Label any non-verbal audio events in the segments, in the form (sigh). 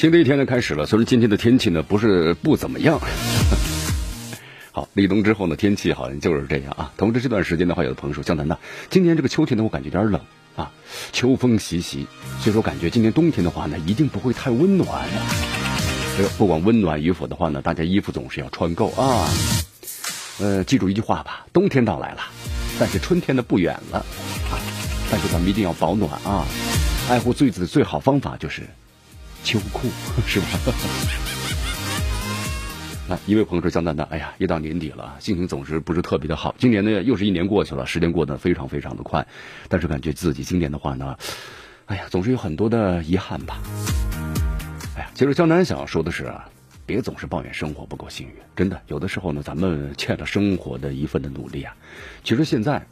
新的一天呢开始了，虽然今天的天气呢不是不怎么样。(laughs) 好，立冬之后呢，天气好像就是这样啊。同时这段时间的话，有的朋友说江南呐，今年这个秋天呢，我感觉有点冷啊，秋风习习，所以说感觉今年冬天的话呢，一定不会太温暖。哎呦，不管温暖与否的话呢，大家衣服总是要穿够啊。呃，记住一句话吧，冬天到来了，但是春天呢不远了啊。但是咱们一定要保暖啊，爱护最子的最好方法就是。秋裤 (laughs) 是吧？(laughs) 来一位朋友说：“江丹丹，哎呀，一到年底了，心情总是不是特别的好。今年呢，又是一年过去了，时间过得非常非常的快，但是感觉自己今年的话呢，哎呀，总是有很多的遗憾吧。哎呀，其实江南想要说的是啊，别总是抱怨生活不够幸运，真的，有的时候呢，咱们欠了生活的一份的努力啊。其实现在，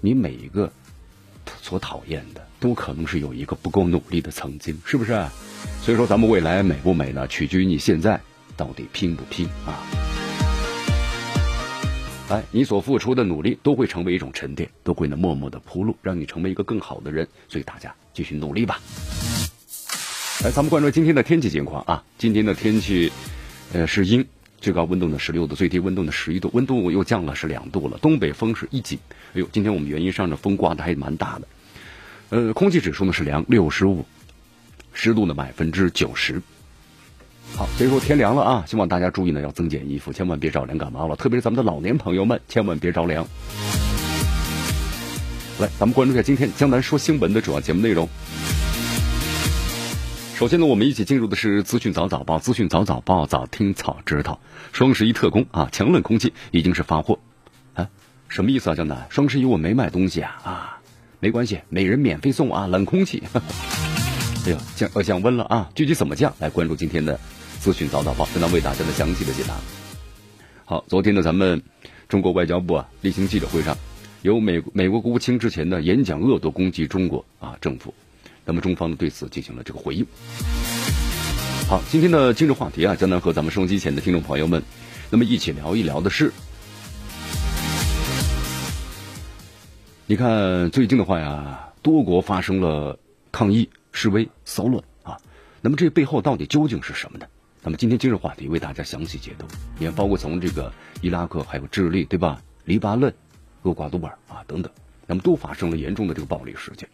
你每一个所讨厌的，都可能是有一个不够努力的曾经，是不是？”所以说，咱们未来美不美呢？取决于你现在到底拼不拼啊！哎，你所付出的努力都会成为一种沉淀，都会呢默默的铺路，让你成为一个更好的人。所以大家继续努力吧！来，咱们关注今天的天气情况啊！今天的天气，呃，是阴，最高温度呢十六度，最低温度呢十一度，温度又降了是两度了。东北风是一级，哎呦，今天我们原因上的风刮的还蛮大的。呃，空气指数呢是凉，六十五。湿度呢百分之九十。好，所以说天凉了啊，希望大家注意呢，要增减衣服，千万别着凉感冒了。特别是咱们的老年朋友们，千万别着凉。来，咱们关注一下今天江南说新闻的主要节目内容。首先呢，我们一起进入的是资讯早早报，资讯早早报，早听早知道。双十一特供啊，强冷空气已经是发货啊，什么意思啊，江南？双十一我没买东西啊啊，没关系，每人免费送啊，冷空气。哎呀，降呃降温了啊！具体怎么降？来关注今天的资讯早早报，将为大家的详细的解答。好，昨天呢，咱们中国外交部啊例行记者会上，由美美国国务卿之前呢演讲恶毒攻击中国啊政府，那么中方呢对此进行了这个回应。好，今天的今日话题啊，将能和咱们收音机前的听众朋友们，那么一起聊一聊的是，你看最近的话呀，多国发生了抗议。示威骚乱啊，那么这背后到底究竟是什么呢？那么今天今日话题为大家详细解读，也包括从这个伊拉克、还有智利，对吧？黎巴嫩、厄瓜多尔啊等等，那么都发生了严重的这个暴力事件。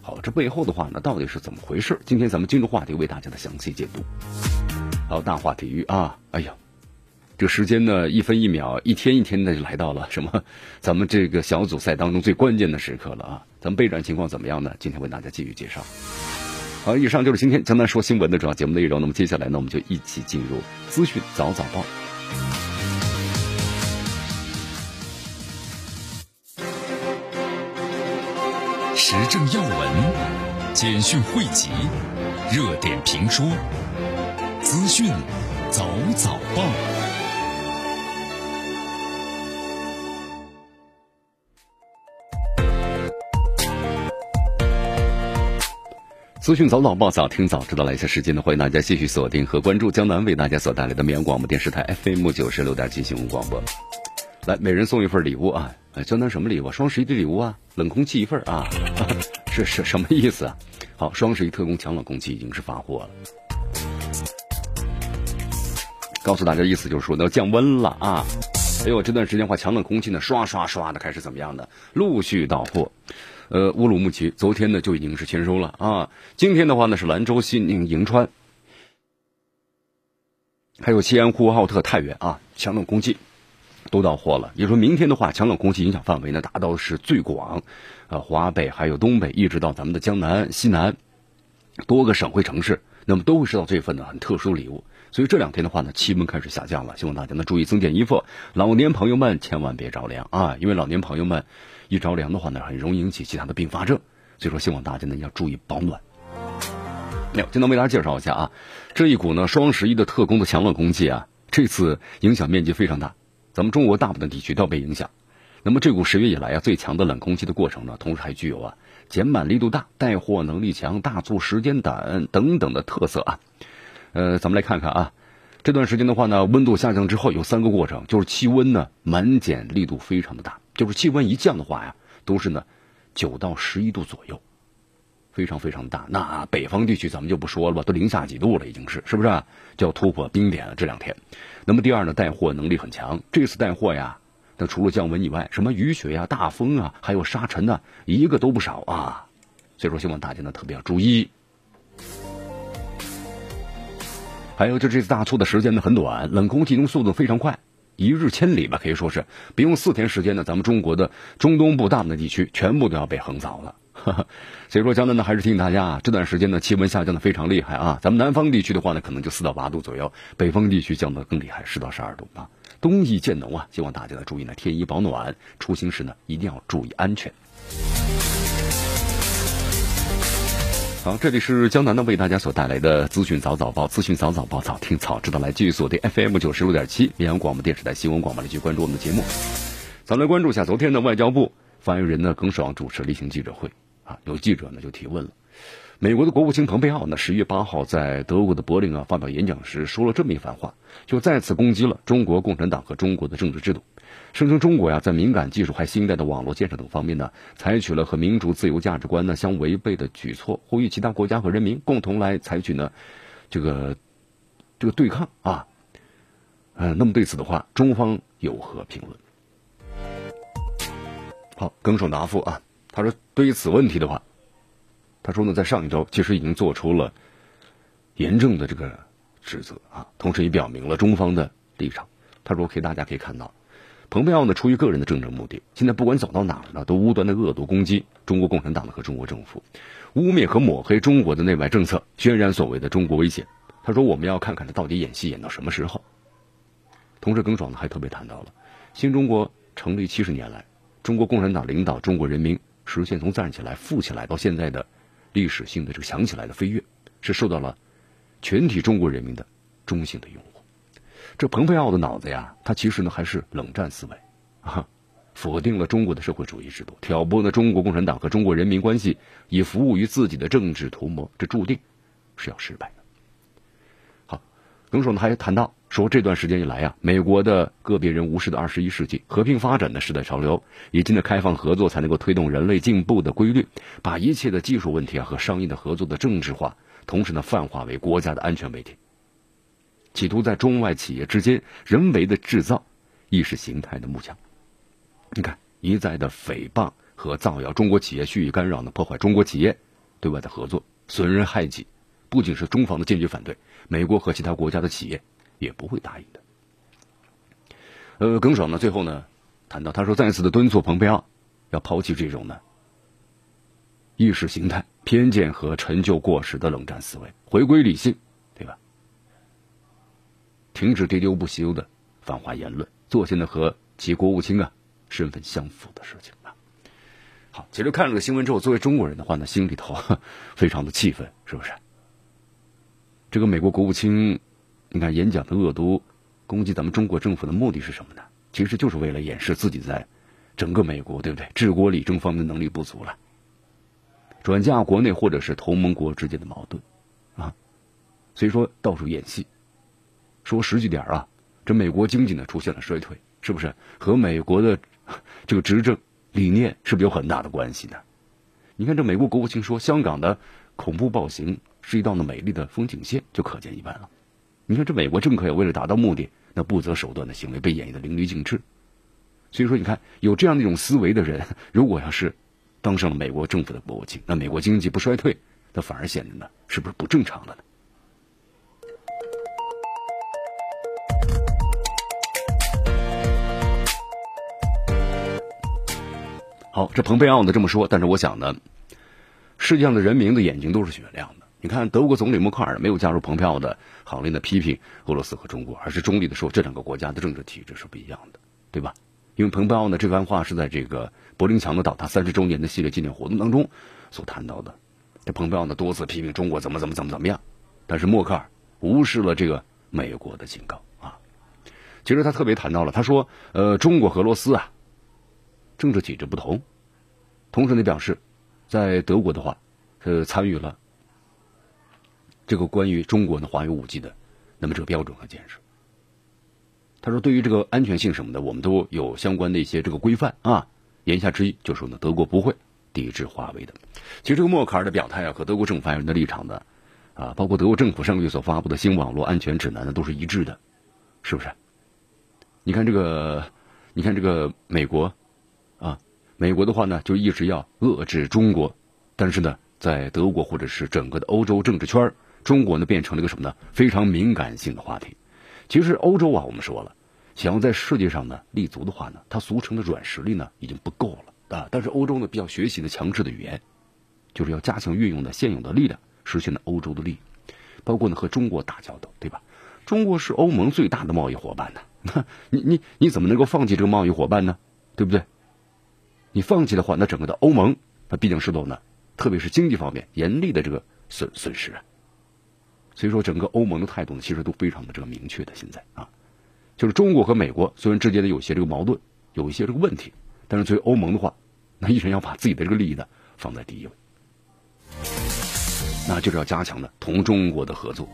好，这背后的话呢，到底是怎么回事？今天咱们今日话题为大家的详细解读。好，大话体育啊，哎呀，这时间呢一分一秒、一天一天的就来到了什么？咱们这个小组赛当中最关键的时刻了啊！咱们备战情况怎么样呢？今天为大家继续介绍。好，以上就是今天江南说新闻的主要节目内容。那么接下来呢，我们就一起进入资讯早早报，时政要闻、简讯汇集、热点评说、资讯早早报。资讯早早报，早听早知道。来下时间呢，欢迎大家继续锁定和关注江南为大家所带来的绵阳广播电视台 FM 九十六点七新闻广播。来，每人送一份礼物啊！江南什么礼物？双十一的礼物啊，冷空气一份啊！(laughs) 是是什么意思啊？好，双十一特供强冷空气已经是发货了。告诉大家，意思就是说要降温了啊！哎呦，这段时间话，强冷空气呢，刷刷刷的开始怎么样的，陆续到货。呃，乌鲁木齐昨天呢就已经是签收了啊。今天的话呢是兰州、西宁、银川，还有西安、呼和浩特、太原啊，强冷空气都到货了。也说明天的话，强冷空气影响范围呢达到是最广，呃，华北还有东北，一直到咱们的江南、西南多个省会城市，那么都会收到这份呢很特殊礼物。所以这两天的话呢，气温开始下降了，希望大家呢注意增减衣服。老年朋友们千万别着凉啊，因为老年朋友们一着凉的话呢，很容易引起其他的并发症。所以说，希望大家呢要注意保暖。没有，今天为大家介绍一下啊，这一股呢双十一的特工的强冷空气啊，这次影响面积非常大，咱们中国大部分地区都要被影响。那么这股十月以来啊最强的冷空气的过程呢，同时还具有啊减满力度大、带货能力强、大促时间短等等的特色啊。呃，咱们来看看啊，这段时间的话呢，温度下降之后有三个过程，就是气温呢满减力度非常的大，就是气温一降的话呀，都是呢九到十一度左右，非常非常大。那北方地区咱们就不说了吧，都零下几度了，已经是是不是啊就要突破冰点了？这两天。那么第二呢，带货能力很强，这次带货呀，那除了降温以外，什么雨雪呀、大风啊，还有沙尘呢，一个都不少啊。所以说，希望大家呢特别要注意。还有就这次大促的时间呢很短，冷空气中速度非常快，一日千里吧，可以说是不用四天时间呢，咱们中国的中东部大部分地区全部都要被横扫了。所以说，江南呢还是提醒大家啊，这段时间呢气温下降的非常厉害啊，咱们南方地区的话呢可能就四到八度左右，北方地区降的更厉害，十到十二度啊。冬意渐浓啊，希望大家呢注意呢添衣保暖，出行时呢一定要注意安全。好，这里是江南呢为大家所带来的资讯早早报，资讯早早报，早听早知道，来继续锁定 FM 九十六点七绵阳广播电视台新闻广播，来继续关注我们的节目。咱来关注一下昨天的外交部发言人呢耿爽主持例行记者会啊，有记者呢就提问了，美国的国务卿蓬佩奥呢十月八号在德国的柏林啊发表演讲时说了这么一番话，就再次攻击了中国共产党和中国的政治制度。声称中国呀，在敏感技术还新一代的网络建设等方面呢，采取了和民主自由价值观呢相违背的举措，呼吁其他国家和人民共同来采取呢，这个这个对抗啊。呃，那么对此的话，中方有何评论？好，耿爽答复啊，他说对于此问题的话，他说呢，在上一周其实已经做出了严正的这个指责啊，同时也表明了中方的立场。他说，可以大家可以看到。蓬佩奥呢，出于个人的政治目的，现在不管走到哪儿呢，都无端的恶毒攻击中国共产党和中国政府，污蔑和抹黑中国的内外政策，渲染所谓的中国威胁。他说：“我们要看看他到底演戏演到什么时候。”同时，耿爽呢还特别谈到了新中国成立七十年来，中国共产党领导中国人民实现从站起来、富起来到现在的历史性的这个强起来的飞跃，是受到了全体中国人民的衷心的拥护。这蓬佩奥的脑子呀，他其实呢还是冷战思维，啊，否定了中国的社会主义制度，挑拨呢中国共产党和中国人民关系，以服务于自己的政治图谋，这注定是要失败的。好，耿爽呢还谈到说，这段时间以来啊，美国的个别人无视的二十一世纪和平发展的时代潮流，以及呢开放合作才能够推动人类进步的规律，把一切的技术问题啊和商业的合作的政治化，同时呢泛化为国家的安全问题。企图在中外企业之间人为的制造意识形态的幕墙，你看一再的诽谤和造谣中国企业蓄意干扰呢，破坏中国企业对外的合作，损人害己，不仅是中方的坚决反对，美国和其他国家的企业也不会答应的。呃，耿爽呢最后呢谈到，他说再次的敦促蓬佩奥要抛弃这种呢意识形态偏见和陈旧过时的冷战思维，回归理性。停止喋喋不休的反华言论，做些呢和其国务卿啊身份相符的事情啊。好，其实看了个新闻之后，作为中国人的话呢，心里头非常的气愤，是不是？这个美国国务卿，你看演讲的恶毒攻击咱们中国政府的目的是什么呢？其实就是为了掩饰自己在整个美国，对不对？治国理政方面能力不足了，转嫁国内或者是同盟国之间的矛盾啊，所以说到处演戏。说实际点啊，这美国经济呢出现了衰退，是不是和美国的这个执政理念是不是有很大的关系呢？你看这美国国务卿说香港的恐怖暴行是一道呢美丽的风景线，就可见一斑了。你看这美国政客也为了达到目的，那不择手段的行为被演绎的淋漓尽致。所以说，你看有这样的一种思维的人，如果要是当上了美国政府的国务卿，那美国经济不衰退，那反而显得呢是不是不正常了呢？好，这蓬佩奥呢这么说，但是我想呢，世界上的人民的眼睛都是雪亮的你看，德国总理默克尔没有加入蓬佩奥的行列呢，批评俄罗斯和中国，而是中立的说这两个国家的政治体制是不一样的，对吧？因为蓬佩奥呢这番话是在这个柏林墙的倒塌三十周年的系列纪念活动当中所谈到的。这蓬佩奥呢多次批评中国怎么怎么怎么怎么样，但是默克尔无视了这个美国的警告啊。其实他特别谈到了，他说，呃，中国和俄罗斯啊，政治体制不同，同时呢表示，在德国的话，呃，参与了。这个关于中国的华为五 G 的，那么这个标准和建设，他说对于这个安全性什么的，我们都有相关的一些这个规范啊。言下之意就是说呢，德国不会抵制华为的。其实这个默克尔的表态啊，和德国政府发言人的立场呢，啊，包括德国政府上个月所发布的新网络安全指南呢，都是一致的，是不是？你看这个，你看这个美国，美国的话呢，就一直要遏制中国，但是呢，在德国或者是整个的欧洲政治圈中国呢变成了一个什么呢？非常敏感性的话题。其实欧洲啊，我们说了，想要在世界上呢立足的话呢，它俗称的软实力呢已经不够了啊。但是欧洲呢比较学习的强势的语言，就是要加强运用的现有的力量，实现的欧洲的利益，包括呢和中国打交道，对吧？中国是欧盟最大的贸易伙伴呢，(laughs) 你你你怎么能够放弃这个贸易伙伴呢？对不对？你放弃的话，那整个的欧盟，那毕竟是受呢，特别是经济方面严厉的这个损损失啊。所以说，整个欧盟的态度呢，其实都非常的这个明确的。现在啊，就是中国和美国虽然之间的有些这个矛盾，有一些这个问题，但是作为欧盟的话，那依然要把自己的这个利益呢放在第一位，那就是要加强的同中国的合作。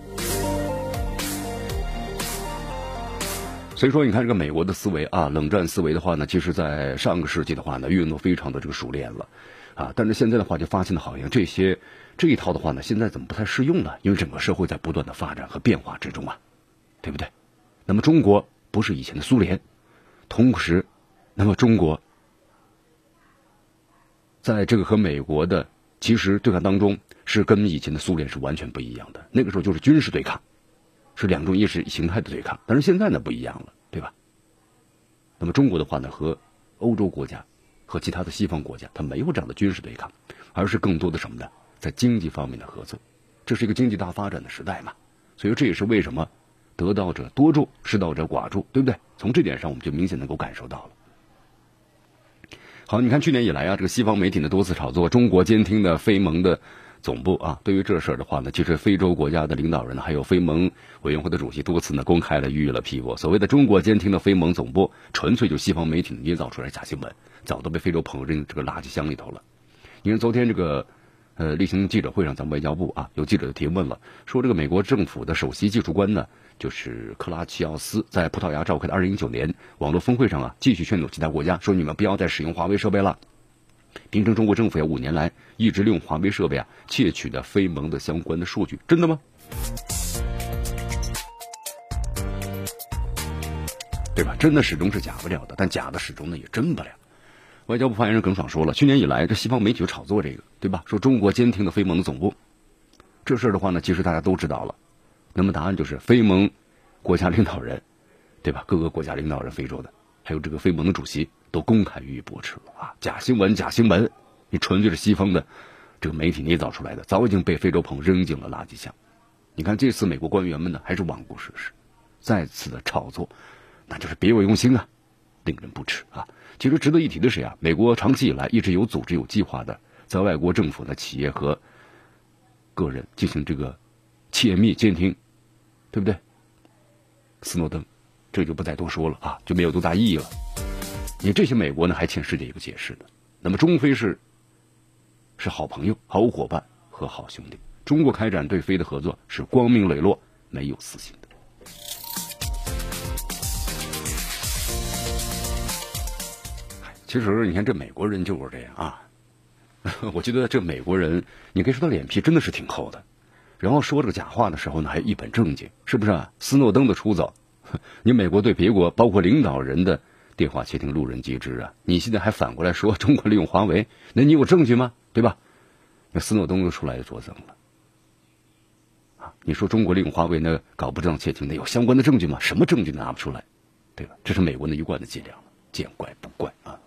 所以说，你看这个美国的思维啊，冷战思维的话呢，其实在上个世纪的话呢，运用的非常的这个熟练了啊，但是现在的话就发现的，好像这些。这一套的话呢，现在怎么不太适用呢？因为整个社会在不断的发展和变化之中啊，对不对？那么中国不是以前的苏联，同时，那么中国在这个和美国的其实对抗当中，是跟以前的苏联是完全不一样的。那个时候就是军事对抗，是两种意识形态的对抗。但是现在呢不一样了，对吧？那么中国的话呢，和欧洲国家和其他的西方国家，它没有这样的军事对抗，而是更多的什么呢？在经济方面的合作，这是一个经济大发展的时代嘛，所以这也是为什么得道者多助，失道者寡助，对不对？从这点上，我们就明显能够感受到了。好，你看去年以来啊，这个西方媒体呢多次炒作中国监听的非盟的总部啊，对于这事儿的话呢，其实非洲国家的领导人，还有非盟委员会的主席多次呢公开了予以了批驳。所谓的中国监听的非盟总部，纯粹就西方媒体捏造出来假新闻，早都被非洲朋友扔这个垃圾箱里头了。你看昨天这个。呃，例行记者会上，咱们外交部啊，有记者就提问了，说这个美国政府的首席技术官呢，就是克拉奇奥斯，在葡萄牙召开的二零一九年网络峰会上啊，继续劝阻其他国家，说你们不要再使用华为设备了，并称中国政府要五年来一直利用华为设备啊，窃取的非盟的相关的数据，真的吗？对吧？真的始终是假不了的，但假的始终呢也真不了。外交部发言人耿爽说了，去年以来，这西方媒体就炒作这个，对吧？说中国监听的非盟的总部，这事儿的话呢，其实大家都知道了。那么答案就是，非盟国家领导人，对吧？各个国家领导人，非洲的，还有这个非盟的主席，都公开予以驳斥了啊！假新闻，假新闻，你纯粹是西方的这个媒体捏造出来的，早已经被非洲朋友扔进了垃圾箱。你看这次美国官员们呢，还是罔顾事实，再次的炒作，那就是别有用心啊，令人不齿啊！其实值得一提的是呀，美国长期以来一直有组织、有计划的在外国政府的企业和个人进行这个窃密监听，对不对？斯诺登，这就不再多说了啊，就没有多大意义了。你这些美国呢，还欠世界一个解释的。那么中非是是好朋友、好伙伴和好兄弟，中国开展对非的合作是光明磊落、没有私心的。其实你看，这美国人就是这样啊。(laughs) 我觉得这美国人，你可以说他脸皮真的是挺厚的。然后说这个假话的时候呢，还一本正经，是不是啊？斯诺登的出走，(laughs) 你美国对别国包括领导人的电话窃听路人皆知啊。你现在还反过来说 (laughs) 中国利用华为，那你有证据吗？对吧？那斯诺登又出来作证了啊。你说中国利用华为呢，搞不正当窃听，那有相关的证据吗？什么证据拿不出来？对吧？这是美国的一贯的伎俩，见怪不怪啊。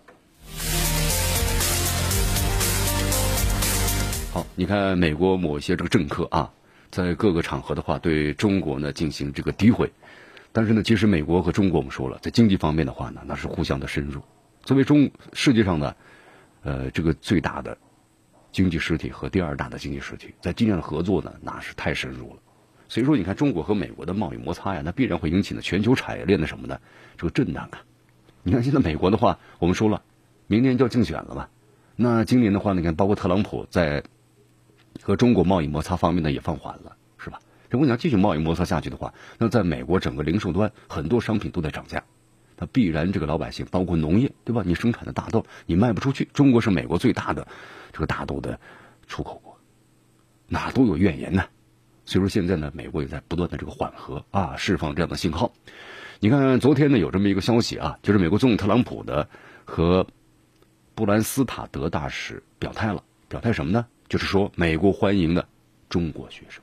好，你看美国某些这个政客啊，在各个场合的话，对中国呢进行这个诋毁。但是呢，其实美国和中国我们说了，在经济方面的话呢，那是互相的深入。作为中世界上的呃这个最大的经济实体和第二大的经济实体，在经济上的合作呢，那是太深入了。所以说，你看中国和美国的贸易摩擦呀，那必然会引起呢全球产业链的什么呢？这个震荡啊。你看现在美国的话，我们说了，明年就要竞选了嘛。那今年的话，你看包括特朗普在。和中国贸易摩擦方面呢也放缓了，如果你要继续贸易摩擦下去的话，那在美国整个零售端很多商品都在涨价，那必然这个老百姓，包括农业，对吧？你生产的大豆你卖不出去，中国是美国最大的这个大豆的出口国，哪都有怨言呢。所以说现在呢，美国也在不断的这个缓和啊，释放这样的信号。你看昨天呢有这么一个消息啊，就是美国总统特朗普的和布兰斯塔德大使表态了，表态什么呢？就是说，美国欢迎的中国学生。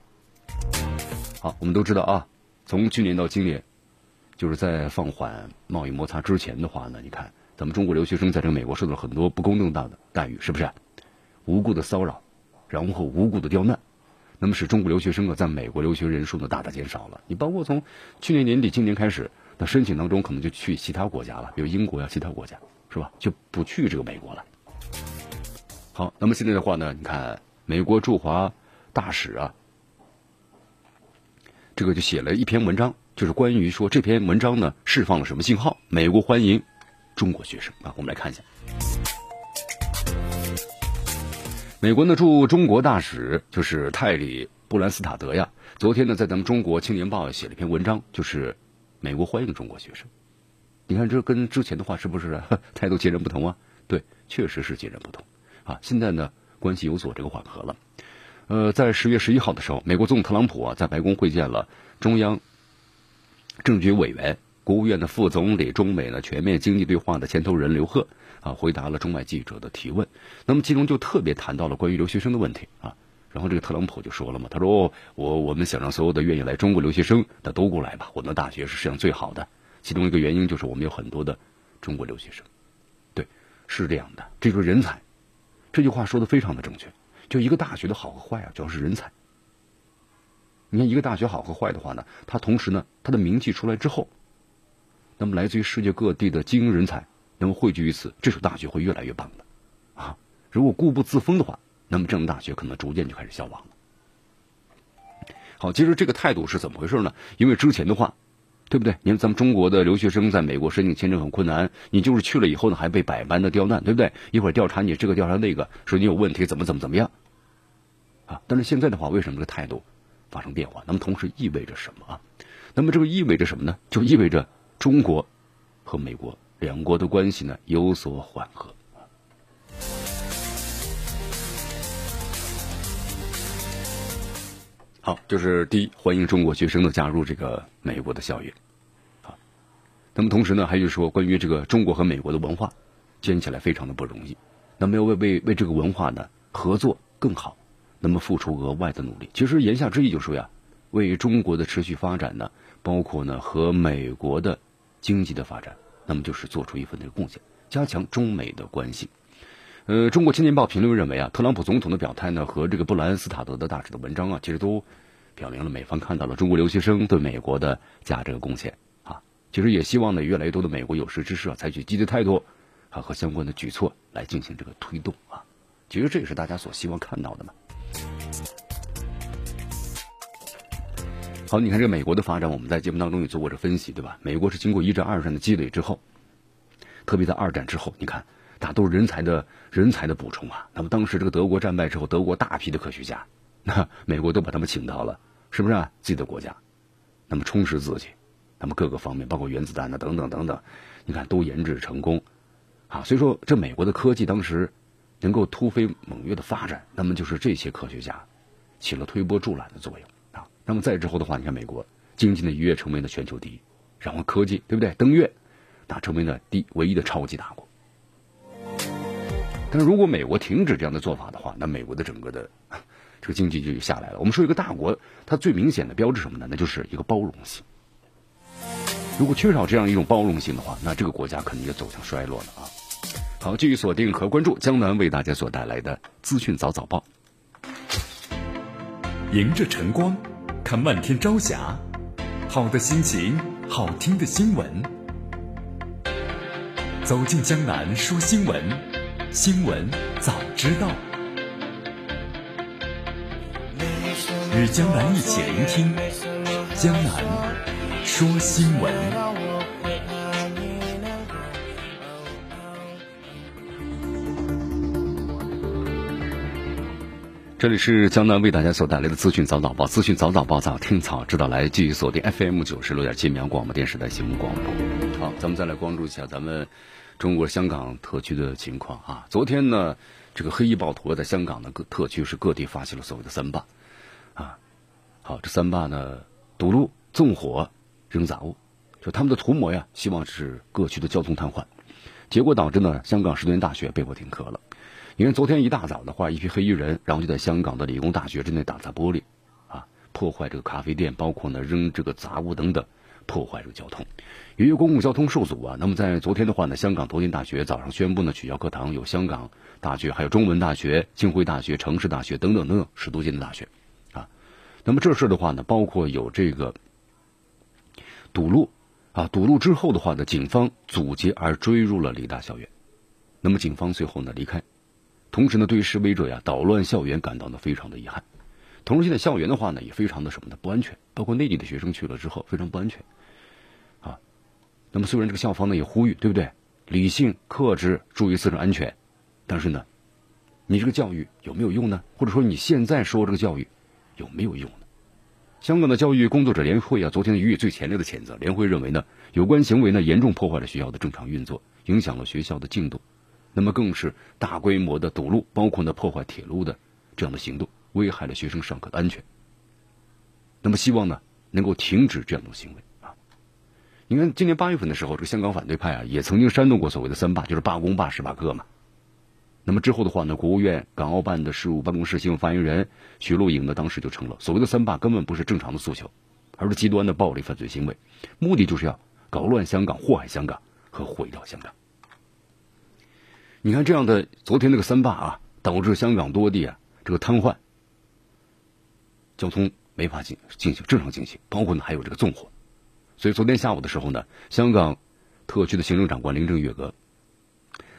好，我们都知道啊，从去年到今年，就是在放缓贸易摩擦之前的话呢，你看咱们中国留学生在这个美国受到了很多不公正的待遇，是不是？无故的骚扰，然后无故的刁难，那么使中国留学生啊在美国留学人数呢大大减少了。你包括从去年年底、今年开始，那申请当中可能就去其他国家了，比如英国呀、其他国家，是吧？就不去这个美国了。好，那么现在的话呢，你看美国驻华大使啊，这个就写了一篇文章，就是关于说这篇文章呢释放了什么信号？美国欢迎中国学生啊，我们来看一下。美国呢驻中国大使就是泰里布兰斯塔德呀，昨天呢在咱们中国青年报写了一篇文章，就是美国欢迎中国学生。你看这跟之前的话是不是 (laughs) 态度截然不同啊？对，确实是截然不同。啊，现在呢，关系有所这个缓和了。呃，在十月十一号的时候，美国总统特朗普啊，在白宫会见了中央政局委员、国务院的副总理、中美呢全面经济对话的牵头人刘鹤啊，回答了中外记者的提问。那么其中就特别谈到了关于留学生的问题啊。然后这个特朗普就说了嘛，他说：“我我们想让所有的愿意来中国留学生的都过来吧，我们的大学是世界上最好的。其中一个原因就是我们有很多的中国留学生。对，是这样的，这就是人才。”这句话说的非常的正确，就一个大学的好和坏啊，主要是人才。你看一个大学好和坏的话呢，它同时呢，它的名气出来之后，那么来自于世界各地的精英人才，那么汇聚于此，这所大学会越来越棒的，啊，如果固步自封的话，那么这样的大学可能逐渐就开始消亡了。好，其实这个态度是怎么回事呢？因为之前的话。对不对？你看咱们中国的留学生在美国申请签证很困难，你就是去了以后呢，还被百般的刁难，对不对？一会儿调查你这个调查那个，说你有问题，怎么怎么怎么样，啊！但是现在的话，为什么这个态度发生变化？那么同时意味着什么啊？那么这个意味着什么呢？就意味着中国和美国两国的关系呢有所缓和。好，就是第一，欢迎中国学生的加入这个美国的校园。好那么同时呢，还有说关于这个中国和美国的文化，建起来非常的不容易。那么要为为为这个文化呢合作更好，那么付出额外的努力。其实言下之意就是说呀，为中国的持续发展呢，包括呢和美国的经济的发展，那么就是做出一份这个贡献，加强中美的关系。呃，中国青年报评论认为啊，特朗普总统的表态呢和这个布兰斯塔德的大使的文章啊，其实都表明了美方看到了中国留学生对美国的价值和贡献啊。其实也希望呢，越来越多的美国有识之士啊，采取积极态度啊和相关的举措来进行这个推动啊。其实这也是大家所希望看到的嘛。好，你看这个美国的发展，我们在节目当中也做过这分析，对吧？美国是经过一战、二战的积累之后，特别在二战之后，你看，大都是人才的人才的补充啊。那么当时这个德国战败之后，德国大批的科学家，那美国都把他们请到了，是不是啊？自己的国家，那么充实自己。那么各个方面，包括原子弹呢，等等等等，你看都研制成功，啊，所以说这美国的科技当时能够突飞猛跃的发展，那么就是这些科学家起了推波助澜的作用啊。那么再之后的话，你看美国经济呢一跃成为了全球第一，然后科技对不对？登月，那成为了第唯一的超级大国。但是如果美国停止这样的做法的话，那美国的整个的这个经济就下来了。我们说一个大国，它最明显的标志什么呢？那就是一个包容性。如果缺少这样一种包容性的话，那这个国家可能就走向衰落了啊！好，继续锁定和关注江南为大家所带来的资讯早早报。迎着晨光，看漫天朝霞，好的心情，好听的新闻。走进江南说新闻，新闻早知道。与江南一起聆听江南说新闻。这里是江南为大家所带来的资讯早早报，资讯早早报早听早知道来，继续锁定 FM 九十六点七绵阳广播电视台新闻广播。好，咱们再来关注一下咱们中国香港特区的情况啊。昨天呢，这个黑衣暴徒在香港的各特区是各地发起了所谓的三霸啊。好，这三霸呢，堵路、纵火、扔杂物，就他们的图谋呀，希望是各区的交通瘫痪，结果导致呢，香港十年大学被迫停课了。因为昨天一大早的话，一批黑衣人，然后就在香港的理工大学之内打砸玻璃，啊，破坏这个咖啡店，包括呢扔这个杂物等等，破坏这个交通。由于公共交通受阻啊，那么在昨天的话呢，香港头间大学早上宣布呢取消课堂，有香港大学、还有中文大学、浸会大学、城市大学等等等等十多间的大学，啊，那么这事的话呢，包括有这个堵路，啊，堵路之后的话呢，警方阻截而追入了理大校园，那么警方最后呢离开。同时呢，对示威者呀捣乱校园感到呢非常的遗憾。同时，现在校园的话呢也非常的什么的不安全，包括内地的学生去了之后非常不安全。啊，那么虽然这个校方呢也呼吁，对不对？理性、克制，注意自身安全。但是呢，你这个教育有没有用呢？或者说你现在说这个教育有没有用呢？香港的教育工作者联会啊，昨天予以最强烈的谴责。联会认为呢，有关行为呢严重破坏了学校的正常运作，影响了学校的进度。那么更是大规模的堵路，包括呢破坏铁路的这样的行动，危害了学生上课的安全。那么希望呢能够停止这样的行为啊！你看今年八月份的时候，这个香港反对派啊也曾经煽动过所谓的三罢，就是罢工、罢市、罢课嘛。那么之后的话呢，国务院港澳办的事务办公室新闻发言人徐露颖呢，当时就称了，所谓的三罢根本不是正常的诉求，而是极端的暴力犯罪行为，目的就是要搞乱香港、祸害香港和毁掉香港。你看这样的，昨天那个三罢啊，导致香港多地啊这个瘫痪，交通没法进进行正常进行，包括呢还有这个纵火。所以昨天下午的时候呢，香港特区的行政长官林郑月娥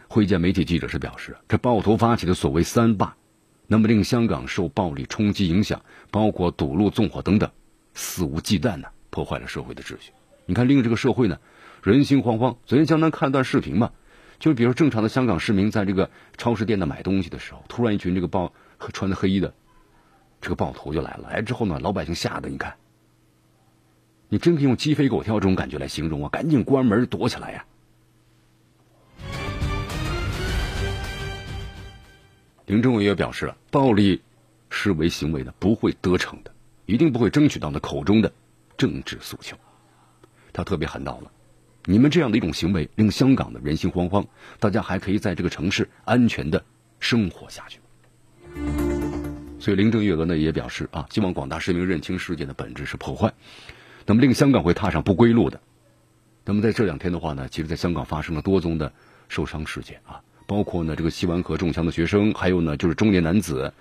会见媒体记者时表示，这暴徒发起的所谓三罢，那么令香港受暴力冲击影响，包括堵路、纵火等等，肆无忌惮的破坏了社会的秩序。你看令这个社会呢人心惶惶。昨天江南看了段视频嘛。就比如正常的香港市民在这个超市店的买东西的时候，突然一群这个暴穿的黑衣的这个暴徒就来了。来之后呢，老百姓吓得你看，你真可以用鸡飞狗跳这种感觉来形容啊！赶紧关门躲起来呀！林郑月娥表示了，暴力示威行为呢不会得逞的，一定不会争取到那口中的政治诉求。他特别喊到了。你们这样的一种行为，令香港的人心惶惶，大家还可以在这个城市安全的生活下去。所以林郑月娥呢也表示啊，希望广大市民认清事件的本质是破坏，那么令香港会踏上不归路的。那么在这两天的话呢，其实在香港发生了多宗的受伤事件啊，包括呢这个西湾河中枪的学生，还有呢就是中年男子，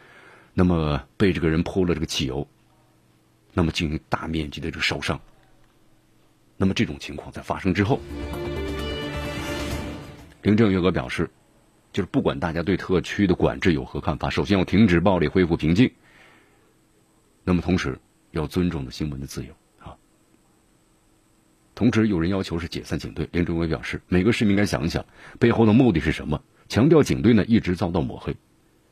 那么被这个人泼了这个汽油，那么进行大面积的这个烧伤。那么这种情况在发生之后，林郑月娥表示，就是不管大家对特区的管制有何看法，首先要停止暴力，恢复平静。那么同时要尊重的新闻的自由啊。同时有人要求是解散警队，林郑月表示，每个市民该想想背后的目的是什么，强调警队呢一直遭到抹黑，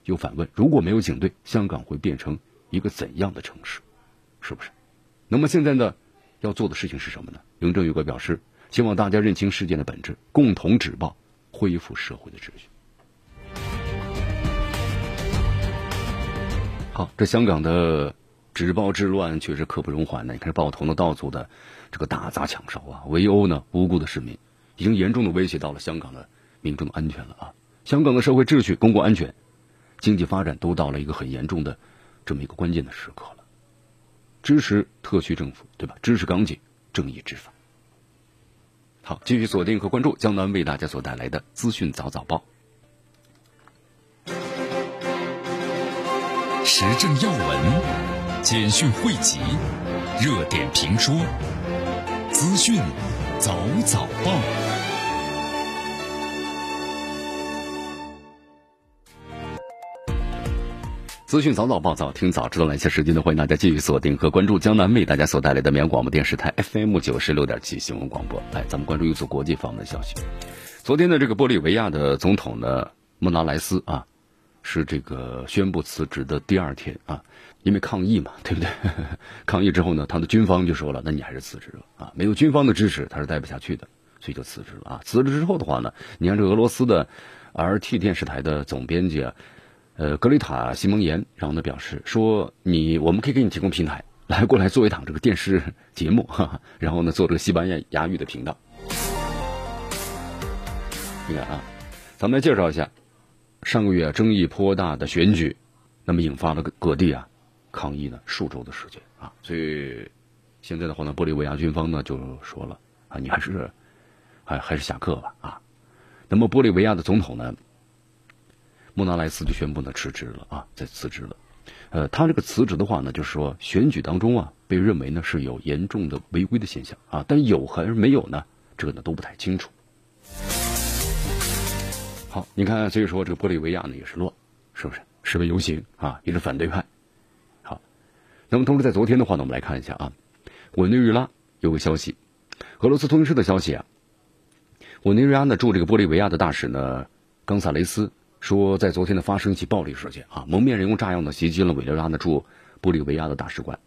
又反问如果没有警队，香港会变成一个怎样的城市？是不是？那么现在呢？要做的事情是什么呢？林郑月娥表示，希望大家认清事件的本质，共同止暴，恢复社会的秩序。这香港的止暴制乱确实刻不容缓呢。你看，暴徒呢到处的这个打砸抢烧啊，围殴呢无辜的市民，已经严重的威胁到了香港的民众的安全了啊！香港的社会秩序、公共安全、经济发展都到了一个很严重的这么一个关键的时刻了。支持特区政府，对吧？支持港警，正义执法。好，继续锁定和关注江南为大家所带来的资讯早早报。时政要闻、简讯汇集，热点评说，资讯早早报。资讯早早报，早听早知道。来些时间呢，欢迎大家继续锁定和关注江南为大家所带来的绵阳广播电视台 FM 九十六点七新闻广播。来，咱们关注一组国际方面的消息。昨天的这个玻利维亚的总统呢，莫纳莱斯啊，是这个宣布辞职的第二天啊，因为抗议嘛，对不对？(laughs) 抗议之后呢，他的军方就说了，那你还是辞职了啊，没有军方的支持，他是待不下去的，所以就辞职了啊。辞职之后的话呢，你看这俄罗斯的 RT 电视台的总编辑。啊。呃，格雷塔·西蒙言，然后呢表示说，你我们可以给你提供平台，来过来做一档这个电视节目，哈哈，然后呢做这个西班牙牙语的频道。你看啊，咱们来介绍一下上个月争议颇大的选举，那么引发了各地啊抗议呢数周的时间啊，所以现在的话呢，玻利维亚军方呢就说了啊，你还是还还是下课吧啊。那么玻利维亚的总统呢？莫纳莱斯就宣布呢辞职了啊，在辞职了。呃，他这个辞职的话呢，就是说选举当中啊，被认为呢是有严重的违规的现象啊，但有还是没有呢？这个呢都不太清楚。好，你看，所以说这个玻利维亚呢也是乱，是不是？示威游行啊，也是反对派。好，那么同时在昨天的话呢，我们来看一下啊，委内瑞拉有个消息，俄罗斯通讯社的消息啊，委内瑞拉呢驻这个玻利维亚的大使呢冈萨雷斯。说，在昨天呢发生一起暴力事件啊，蒙面人用炸药呢袭击了委内瑞拉的驻玻利维亚的大使馆，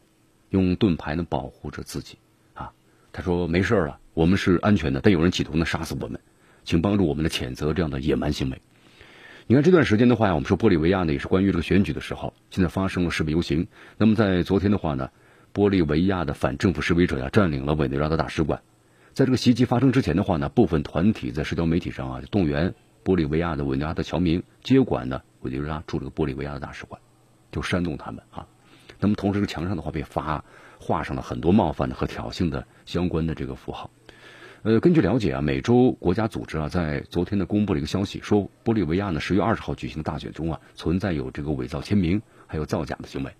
用盾牌呢保护着自己啊。他说没事了，我们是安全的，但有人企图呢杀死我们，请帮助我们的谴责这样的野蛮行为。你看这段时间的话呀，我们说玻利维亚呢也是关于这个选举的时候，现在发生了示威游行。那么在昨天的话呢，玻利维亚的反政府示威者呀占领了委内瑞拉的大使馆，在这个袭击发生之前的话呢，部分团体在社交媒体上啊动员。玻利维亚的委内瑞拉的侨民接管呢委内瑞拉驻这个玻利维亚的大使馆，就煽动他们啊。那么同时，这墙上的话被发画上了很多冒犯的和挑衅的相关的这个符号。呃，根据了解啊，美洲国家组织啊在昨天呢公布了一个消息，说玻利维亚呢十月二十号举行大选中啊存在有这个伪造签名还有造假的行为。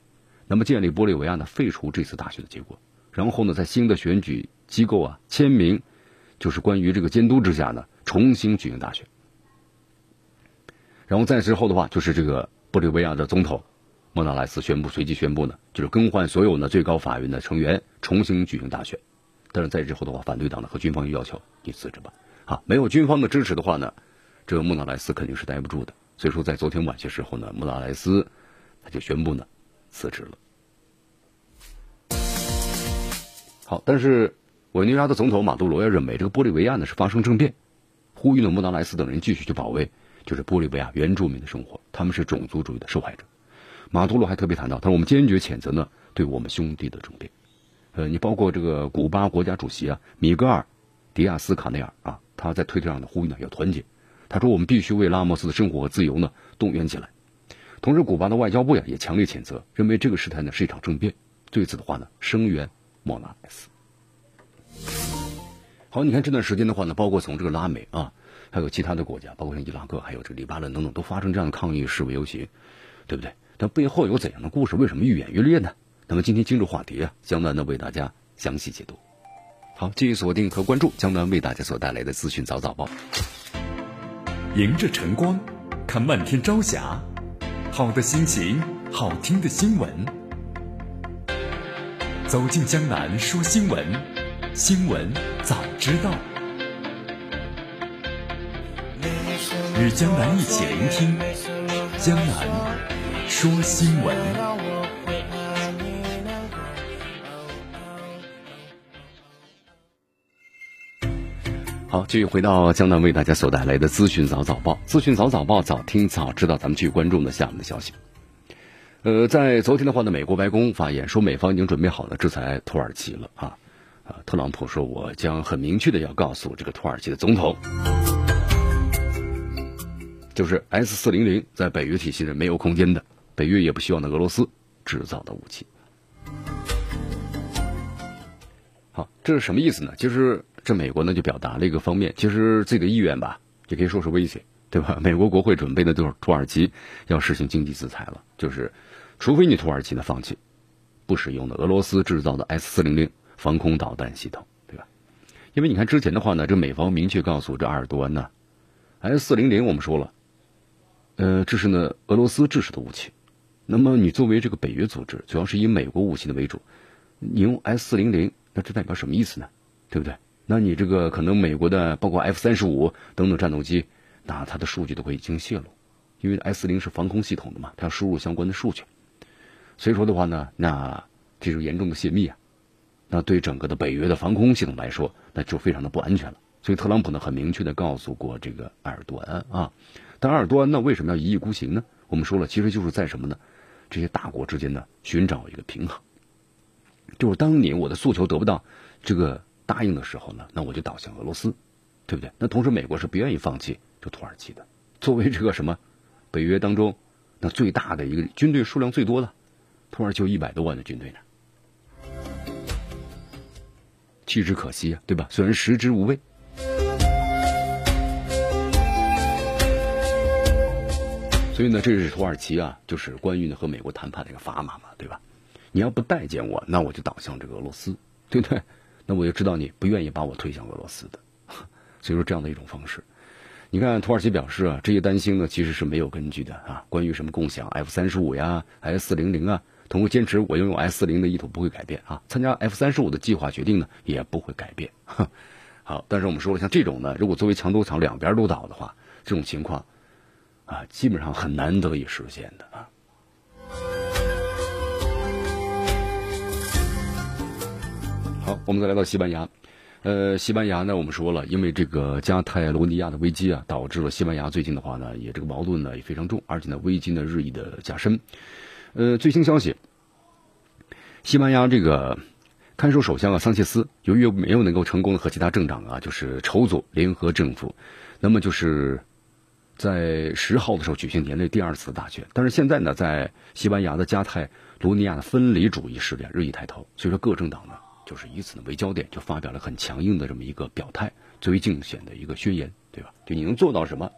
那么建立玻利维亚呢废除这次大选的结果，然后呢在新的选举机构啊签名，就是关于这个监督之下呢重新举行大选。然后在之后的话，就是这个玻利维亚的总统莫纳莱斯宣布，随即宣布呢，就是更换所有呢最高法院的成员，重新举行大选。但是在之后的话，反对党呢和军方又要求你辞职吧。好，没有军方的支持的话呢，这个莫纳莱斯肯定是待不住的。所以说，在昨天晚些时候呢，莫纳莱斯他就宣布呢辞职了。好，但是委内瑞拉的总统马杜罗也认为这个玻利维亚呢是发生政变，呼吁呢莫纳莱斯等人继续去保卫。就是玻利维亚原住民的生活，他们是种族主义的受害者。马杜罗还特别谈到，他说我们坚决谴责呢对我们兄弟的政变。呃，你包括这个古巴国家主席啊米格尔·迪亚斯卡内尔啊，他在推特上的呼吁呢要团结。他说我们必须为拉莫斯的生活和自由呢动员起来。同时，古巴的外交部呀也强烈谴责，认为这个事态呢是一场政变。对此的话呢，声援莫拉莱斯。好，你看这段时间的话呢，包括从这个拉美啊。还有其他的国家，包括像伊拉克，还有这个黎巴嫩等等，都发生这样的抗议示威游行，对不对？但背后有怎样的故事？为什么愈演愈烈呢？那么今天进入话题啊，江南呢为大家详细解读。好，继续锁定和关注江南为大家所带来的资讯早早报。迎着晨光，看漫天朝霞，好的心情，好听的新闻。走进江南说新闻，新闻早知道。与江南一起聆听江南说新闻。好，继续回到江南为大家所带来的资讯早早报，资讯早早报，早听早知道。咱们继续关注呢下面的消息。呃，在昨天的话呢，美国白宫发言说，美方已经准备好了制裁土耳其了啊啊！特朗普说，我将很明确的要告诉这个土耳其的总统。就是 S 四零零在北约体系内没有空间的，北约也不希望的俄罗斯制造的武器。好，这是什么意思呢？其实这美国呢就表达了一个方面，其实自己的意愿吧，也可以说是威胁，对吧？(laughs) 美国国会准备的就是土耳其要实行经济制裁了，就是除非你土耳其呢放弃不使用的俄罗斯制造的 S 四零零防空导弹系统，对吧？因为你看之前的话呢，这美方明确告诉这阿尔多安呢，S 四零零我们说了，呃，这是呢俄罗斯制式的武器。那么你作为这个北约组织，主要是以美国武器的为主，你用 S 四零零，那这代表什么意思呢？对不对？那你这个可能美国的包括 F 三十五等等战斗机，那它的数据都会已经泄露，因为 S 零是防空系统的嘛，它要输入相关的数据。所以说的话呢，那这是严重的泄密啊，那对整个的北约的防空系统来说，那就非常的不安全了。所以特朗普呢很明确的告诉过这个埃尔多安啊，但埃尔多安呢为什么要一意孤行呢？我们说了，其实就是在什么呢？这些大国之间呢寻找一个平衡，就是当你我的诉求得不到这个。答应的时候呢，那我就倒向俄罗斯，对不对？那同时美国是不愿意放弃这土耳其的，作为这个什么北约当中那最大的一个军队数量最多的，土耳其有一百多万的军队呢，弃之可惜啊，对吧？虽然食之无味，所以呢，这是土耳其啊，就是关于呢和美国谈判的一个砝码嘛，对吧？你要不待见我，那我就倒向这个俄罗斯，对不对？那我就知道你不愿意把我推向俄罗斯的，(laughs) 所以说这样的一种方式，你看土耳其表示啊，这些担心呢其实是没有根据的啊。关于什么共享 F 三十五呀、S 四零零啊，通过坚持我拥有 S 四零的意图不会改变啊，参加 F 三十五的计划决定呢也不会改变。(laughs) 好，但是我们说了，像这种呢，如果作为墙头草两边都倒的话，这种情况啊，基本上很难得以实现的啊。好，我们再来到西班牙。呃，西班牙呢，我们说了，因为这个加泰罗尼亚的危机啊，导致了西班牙最近的话呢，也这个矛盾呢也非常重，而且呢危机呢日益的加深。呃，最新消息，西班牙这个看守首相啊桑切斯，由于没有能够成功的和其他政党啊就是筹组联合政府，那么就是在十号的时候举行年内第二次大选。但是现在呢，在西班牙的加泰罗尼亚的分离主义势力日益抬头，所以说各政党呢。就是以此呢为焦点，就发表了很强硬的这么一个表态，作为竞选的一个宣言，对吧？就你能做到什么？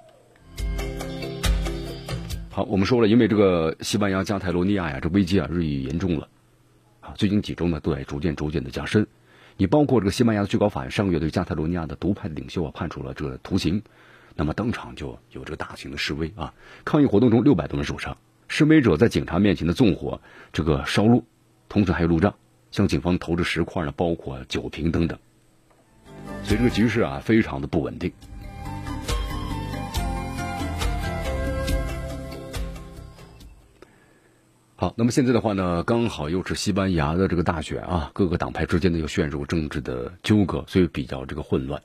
好，我们说了，因为这个西班牙加泰罗尼亚呀，这危机啊日益严重了，啊，最近几周呢都在逐渐逐渐的加深。你包括这个西班牙的最高法院上个月对加泰罗尼亚的独派领袖啊判处了这个徒刑，那么当场就有这个大型的示威啊，抗议活动中六百多人受伤，示威者在警察面前的纵火，这个烧路，同时还有路障。向警方投掷石块呢，包括酒瓶等等，所以这个局势啊，非常的不稳定。好，那么现在的话呢，刚好又是西班牙的这个大选啊，各个党派之间呢又陷入政治的纠葛，所以比较这个混乱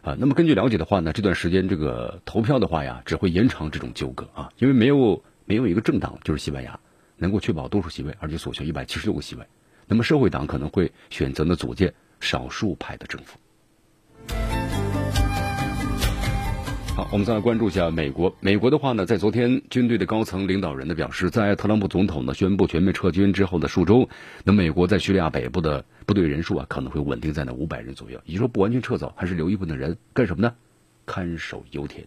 啊。那么根据了解的话呢，这段时间这个投票的话呀，只会延长这种纠葛啊，因为没有没有一个政党就是西班牙能够确保多数席位，而且所需一百七十六个席位。那么社会党可能会选择呢组建少数派的政府。好，我们再来关注一下美国。美国的话呢，在昨天军队的高层领导人呢表示，在特朗普总统呢宣布全面撤军之后的数周，那美国在叙利亚北部的部队人数啊可能会稳定在那五百人左右。也就是说，不完全撤走，还是留一部分的人干什么呢？看守油田。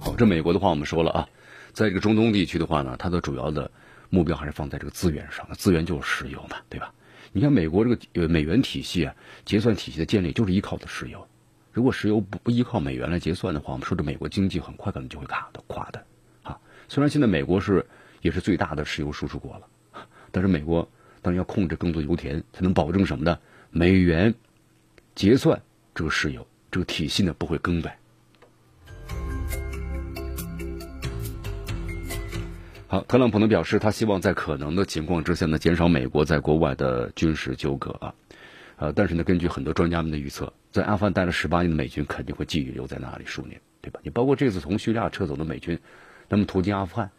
好，这美国的话我们说了啊。在这个中东地区的话呢，它的主要的目标还是放在这个资源上，资源就是石油嘛，对吧？你看美国这个呃美元体系啊，结算体系的建立就是依靠的石油。如果石油不不依靠美元来结算的话，我们说这美国经济很快可能就会卡的垮的。啊，虽然现在美国是也是最大的石油输出国了，但是美国当然要控制更多油田，才能保证什么呢？美元结算这个石油这个体系呢不会更改。好，特朗普呢表示，他希望在可能的情况之下呢，减少美国在国外的军事纠葛啊，呃，但是呢，根据很多专家们的预测，在阿富汗待了十八年的美军肯定会继续留在那里数年，对吧？你包括这次从叙利亚撤走的美军，那么途经阿富汗，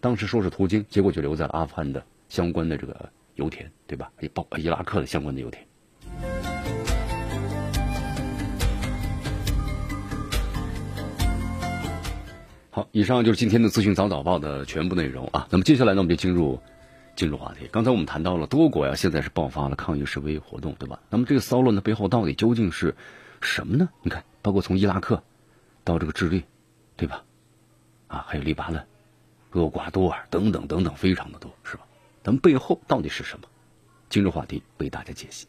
当时说是途经，结果就留在了阿富汗的相关的这个油田，对吧？也包括伊拉克的相关的油田。好，以上就是今天的资讯早早报的全部内容啊。那么接下来呢，我们就进入进入话题。刚才我们谈到了多国呀，现在是爆发了抗议示威活动，对吧？那么这个骚乱的背后到底究竟是什么呢？你看，包括从伊拉克到这个智利，对吧？啊，还有黎巴嫩，厄瓜多尔等等等等，非常的多，是吧？咱们背后到底是什么？今日话题为大家解析。